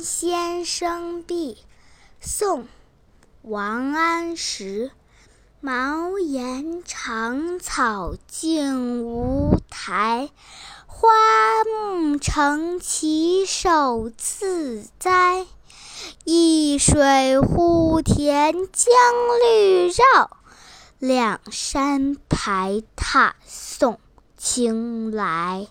先生壁，宋·王安石。茅檐长草净无苔，花木成畦手自栽。一水护田将绿绕，两山排闼送青来。